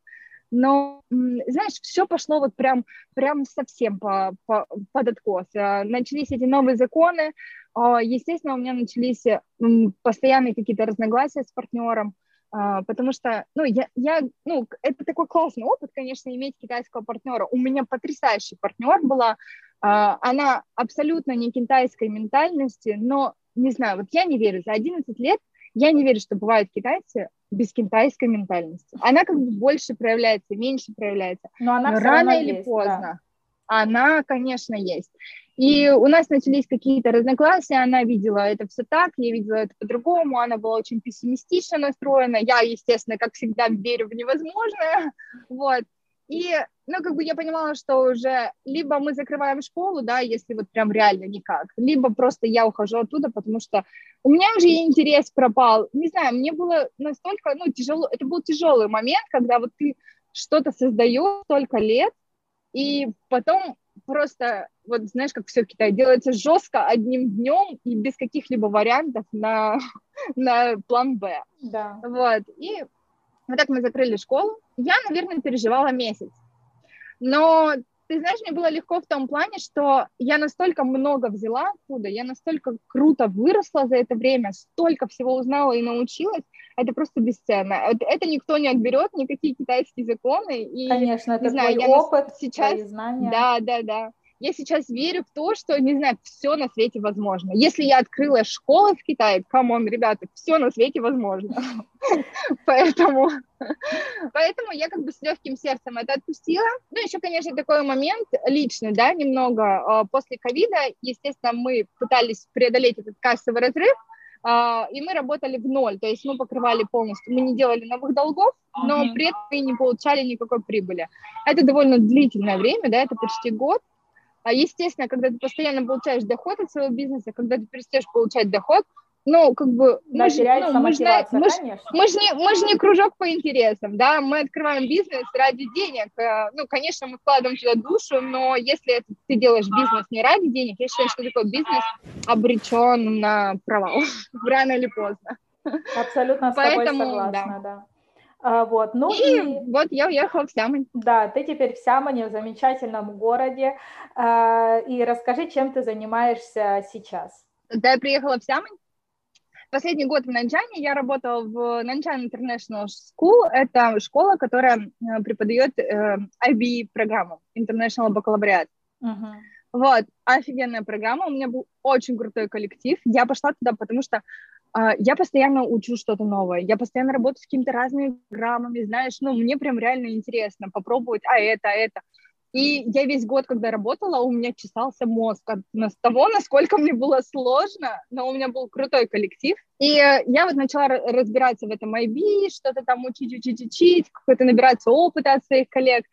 но, знаешь, все пошло вот прям, прям совсем по, по, под откос. А, начались эти новые законы, а, естественно, у меня начались постоянные какие-то разногласия с партнером, потому что, ну, я, я, ну, это такой классный опыт, конечно, иметь китайского партнера. У меня потрясающий партнер была, она абсолютно не китайской ментальности, но не знаю, вот я не верю, за 11 лет я не верю, что бывают китайцы без китайской ментальности. Она как бы больше проявляется, меньше проявляется. Но она Но рано или есть, поздно да. Она, конечно, есть. И у нас начались какие-то разногласия, она видела это все так, я видела это по-другому, она была очень пессимистично настроена, я, естественно, как всегда, верю в невозможное, (laughs) вот, и, ну, как бы я понимала, что уже либо мы закрываем школу, да, если вот прям реально никак, либо просто я ухожу оттуда, потому что у меня уже интерес пропал. Не знаю, мне было настолько, ну, тяжело, это был тяжелый момент, когда вот ты что-то создаешь столько лет, и потом просто, вот знаешь, как все в Китае, делается жестко одним днем и без каких-либо вариантов на, (laughs) на план Б. Да. Вот, и вот так мы закрыли школу. Я, наверное, переживала месяц. Но ты знаешь, мне было легко в том плане, что я настолько много взяла оттуда, я настолько круто выросла за это время, столько всего узнала и научилась, это просто бесценно. Это, это никто не отберет, никакие китайские законы. И, Конечно, это не знаю, твой я опыт, сейчас, твои знания. Да, да, да я сейчас верю в то, что, не знаю, все на свете возможно. Если я открыла школу в Китае, come on, ребята, все на свете возможно. (laughs) Поэтому, (laughs) поэтому я как бы с легким сердцем это отпустила. Ну, еще, конечно, такой момент личный, да, немного. А, после ковида, естественно, мы пытались преодолеть этот кассовый разрыв, а, и мы работали в ноль, то есть мы покрывали полностью, мы не делали новых долгов, но при этом и не получали никакой прибыли. Это довольно длительное время, да, это почти год, а естественно, когда ты постоянно получаешь доход от своего бизнеса, когда ты перестаешь получать доход, ну, как бы, мы же, ну, мы, же, мы, же, мы, же не, мы же не кружок по интересам, да, мы открываем бизнес ради денег, э, ну, конечно, мы вкладываем туда душу, но если это, ты делаешь бизнес не ради денег, я считаю, что такой бизнес обречен на провал, (laughs) рано или поздно. Абсолютно с Поэтому, тобой согласна, да. да. А, вот, ну и, и вот я уехала в Сямонь. Да, ты теперь в Сямоне, в замечательном городе. А, и расскажи, чем ты занимаешься сейчас. Да, я приехала в Сямонь. Последний год в Нанчане я работала в Нанчан International School. Это школа, которая э, преподает э, IB-программу, International Baccalaureate. Uh-huh. Вот, офигенная программа, у меня был очень крутой коллектив. Я пошла туда, потому что я постоянно учу что-то новое, я постоянно работаю с какими-то разными программами, знаешь, ну, мне прям реально интересно попробовать, а это, а это. И я весь год, когда работала, у меня чесался мозг от того, насколько мне было сложно, но у меня был крутой коллектив. И э, я вот начала разбираться в этом IB, что-то там учить, учить, учить, какой-то набираться опыта от своих коллег.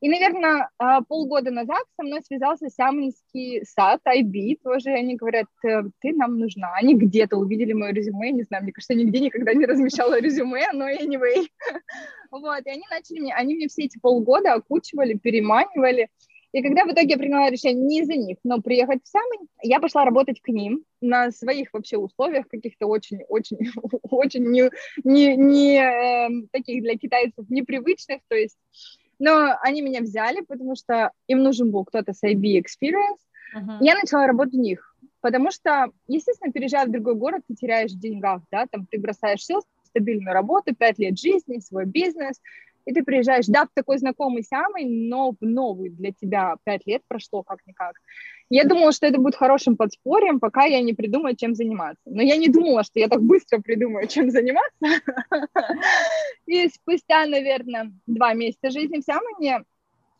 И, наверное, а, полгода назад со мной связался Сямнинский сад, IB, тоже они говорят, «Э, ты нам нужна. Они где-то увидели мое резюме, не знаю, мне кажется, нигде никогда не размещала резюме, но anyway. (laughs) Вот, и они начали мне, они мне все эти полгода окучивали, переманивали. И когда в итоге я приняла решение не из-за них, но приехать в Сямынь, я пошла работать к ним на своих вообще условиях, каких-то очень-очень, (laughs) очень не, не, не э, таких для китайцев непривычных, то есть но они меня взяли, потому что им нужен был кто-то с IB experience. Uh-huh. Я начала работать у них, потому что, естественно, переезжая в другой город, ты теряешь в деньгах, да, там ты бросаешь все, стабильную работу, пять лет жизни, свой бизнес, и ты приезжаешь, да, в такой знакомый самый, но в новый для тебя пять лет прошло как-никак. Я думала, что это будет хорошим подспорьем, пока я не придумаю, чем заниматься. Но я не думала, что я так быстро придумаю, чем заниматься. И спустя, наверное, два месяца жизни в Сямоне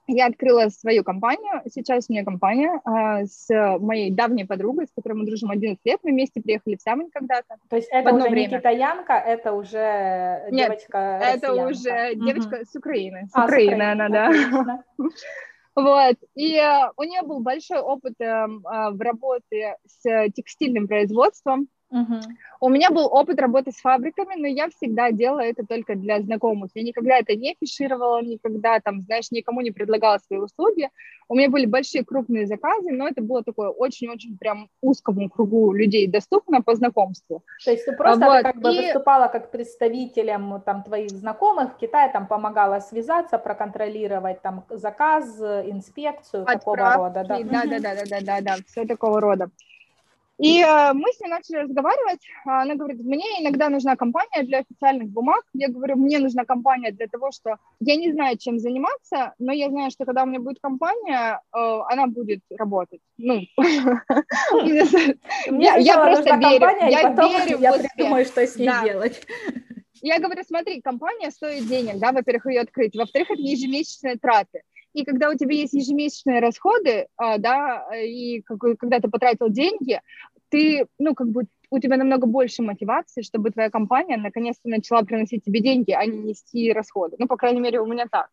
я открыла свою компанию. Сейчас у меня компания а, с моей давней подругой, с которой мы дружим 11 лет. Мы вместе приехали в Сямонь когда-то. То есть это уже время. не китаянка, это уже Нет, девочка это уже девочка угу. с Украины. С а, Украины, Украины она, да. Вот, и э, у нее был большой опыт э, э, в работе с текстильным производством, У меня был опыт работы с фабриками, но я всегда делала это только для знакомых. Я никогда это не фишировала, никогда там, знаешь, никому не предлагала свои услуги. У меня были большие крупные заказы, но это было такое очень-очень прям узкому кругу людей доступно по знакомству. То есть ты просто вот. как бы и... выступала как представителем там твоих знакомых в Китае, там помогала связаться, проконтролировать там заказ, инспекцию, Отправки, такого рода. Да, да, да, да, да, да, да, все такого рода. И э, мы с ней начали разговаривать. Она говорит, мне иногда нужна компания для официальных бумаг. Я говорю, мне нужна компания для того, что я не знаю, чем заниматься, но я знаю, что когда у меня будет компания, э, она будет работать. Ну, (laughs) я просто верю. Я верю Я придумаю, что с ней делать. Я говорю, смотри, компания стоит денег, да, во-первых, ее открыть, во-вторых, это ежемесячные траты. И когда у тебя есть ежемесячные расходы, а, да, и когда ты потратил деньги, ты, ну, как бы у тебя намного больше мотивации, чтобы твоя компания наконец-то начала приносить тебе деньги, а не нести расходы. Ну, по крайней мере, у меня так.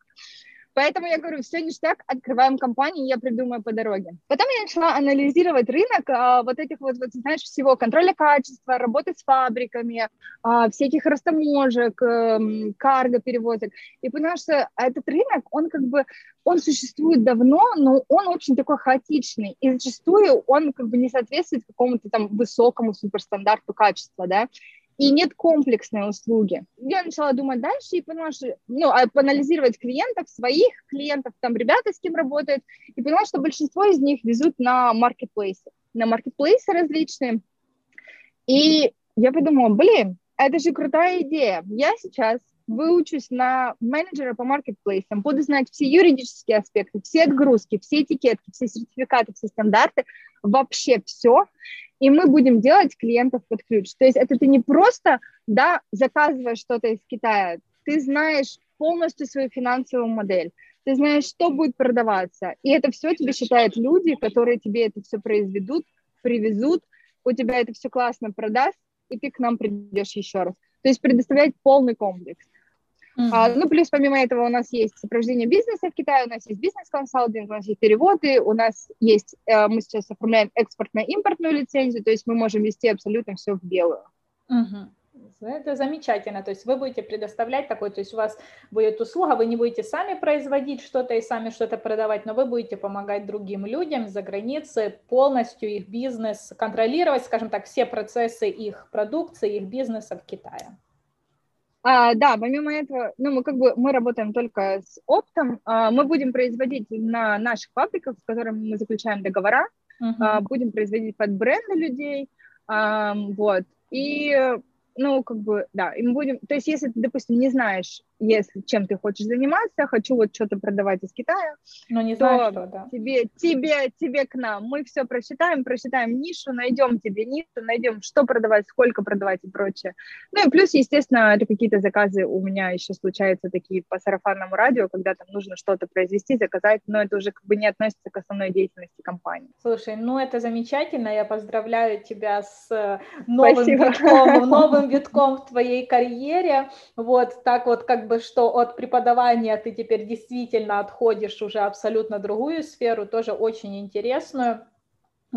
Поэтому я говорю, все ништяк, открываем компанию, я придумаю по дороге. Потом я начала анализировать рынок а, вот этих вот, вот, знаешь, всего контроля качества, работы с фабриками, а, всяких растаможек, а, карго перевозок. И поняла, что этот рынок, он как бы, он существует давно, но он очень такой хаотичный. И зачастую он как бы не соответствует какому-то там высокому суперстандарту качества, да и нет комплексной услуги. Я начала думать дальше и поняла, что, ну, а поанализировать клиентов, своих клиентов, там, ребята с кем работают, и поняла, что большинство из них везут на маркетплейсы, на маркетплейсы различные. И я подумала, блин, это же крутая идея. Я сейчас выучусь на менеджера по маркетплейсам, буду знать все юридические аспекты, все отгрузки, все этикетки, все сертификаты, все стандарты, вообще все и мы будем делать клиентов под ключ. То есть это ты не просто, да, заказываешь что-то из Китая, ты знаешь полностью свою финансовую модель, ты знаешь, что будет продаваться, и это все тебе считают люди, которые тебе это все произведут, привезут, у тебя это все классно продаст, и ты к нам придешь еще раз. То есть предоставлять полный комплекс. А, ну, плюс помимо этого у нас есть сопровождение бизнеса в Китае, у нас есть бизнес-консалтинг, у нас есть переводы, у нас есть, э, мы сейчас оформляем экспортно-импортную лицензию, то есть мы можем вести абсолютно все в белую. Uh-huh. Это замечательно, то есть вы будете предоставлять такой, то есть у вас будет услуга, вы не будете сами производить что-то и сами что-то продавать, но вы будете помогать другим людям за границей полностью их бизнес контролировать, скажем так, все процессы их продукции, их бизнеса в Китае. А, да, помимо этого, ну, мы как бы, мы работаем только с оптом, а, мы будем производить на наших фабриках, с которыми мы заключаем договора, uh-huh. а, будем производить под бренды людей, а, вот, и, ну, как бы, да, и мы будем, то есть, если ты, допустим, не знаешь если чем ты хочешь заниматься, хочу вот что-то продавать из Китая, но не знаю, что, да. тебе, тебе, тебе к нам. Мы все просчитаем, просчитаем нишу, найдем тебе нишу, найдем, что продавать, сколько продавать и прочее. Ну и плюс, естественно, это какие-то заказы у меня еще случаются такие по сарафанному радио, когда там нужно что-то произвести, заказать, но это уже как бы не относится к основной деятельности компании. Слушай, ну это замечательно, я поздравляю тебя с э, новым витком, (laughs) новым витком в твоей карьере, вот так вот как бы, что от преподавания ты теперь действительно отходишь уже абсолютно другую сферу, тоже очень интересную.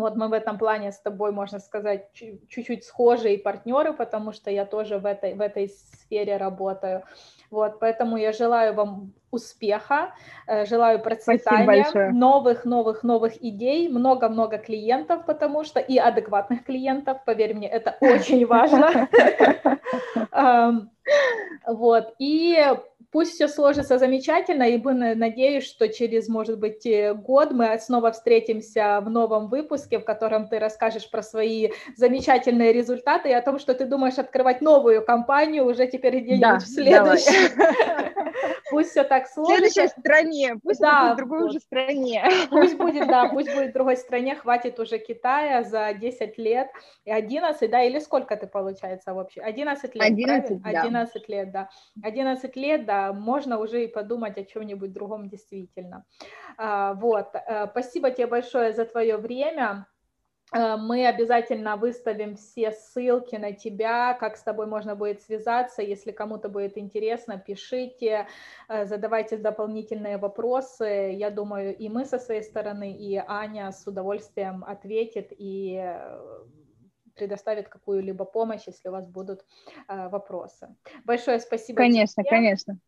Вот мы в этом плане с тобой, можно сказать, чуть-чуть схожие партнеры, потому что я тоже в этой, в этой сфере работаю. Вот, поэтому я желаю вам успеха, э, желаю процветания, новых, новых, новых идей, много-много клиентов, потому что и адекватных клиентов, поверь мне, это очень важно. (laughs) Вот, и Пусть все сложится замечательно, и надеюсь, что через, может быть, э, год мы снова встретимся в новом выпуске, в котором ты расскажешь про свои замечательные результаты и о том, что ты думаешь открывать новую компанию уже теперь где-нибудь да, в следующем. (laughs) Пусть все так сложится. В следующей стране, пусть да, в другой уже стране. Пусть (laughs) будет, да, пусть будет в другой стране, хватит уже Китая за 10 лет, и 11, да, или сколько ты, получается, вообще? 11 лет, 11, да. 11 лет, да. 11 лет, да, можно уже и подумать о чем-нибудь другом действительно. А, вот, э, спасибо тебе большое за твое время. Э, мы обязательно выставим все ссылки на тебя, как с тобой можно будет связаться. Если кому-то будет интересно, пишите, э, задавайте дополнительные вопросы. Я думаю, и мы со своей стороны, и Аня с удовольствием ответит и предоставит какую-либо помощь, если у вас будут вопросы. Большое спасибо. Конечно, тебе. конечно.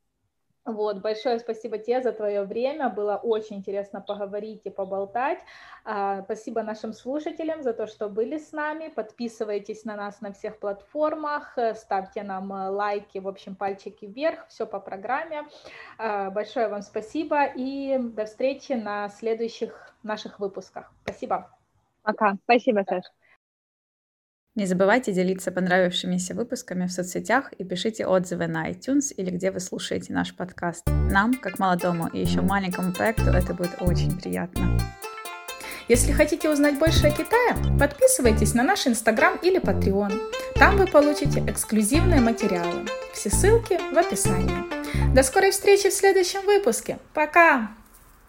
Вот, большое спасибо тебе за твое время, было очень интересно поговорить и поболтать. А, спасибо нашим слушателям за то, что были с нами. Подписывайтесь на нас на всех платформах, ставьте нам э, лайки, в общем, пальчики вверх, все по программе. А, большое вам спасибо и до встречи на следующих наших выпусках. Спасибо. Пока. Спасибо, Саша. Не забывайте делиться понравившимися выпусками в соцсетях и пишите отзывы на iTunes или где вы слушаете наш подкаст. Нам, как молодому и еще маленькому проекту, это будет очень приятно. Если хотите узнать больше о Китае, подписывайтесь на наш Инстаграм или Patreon. Там вы получите эксклюзивные материалы. Все ссылки в описании. До скорой встречи в следующем выпуске. Пока!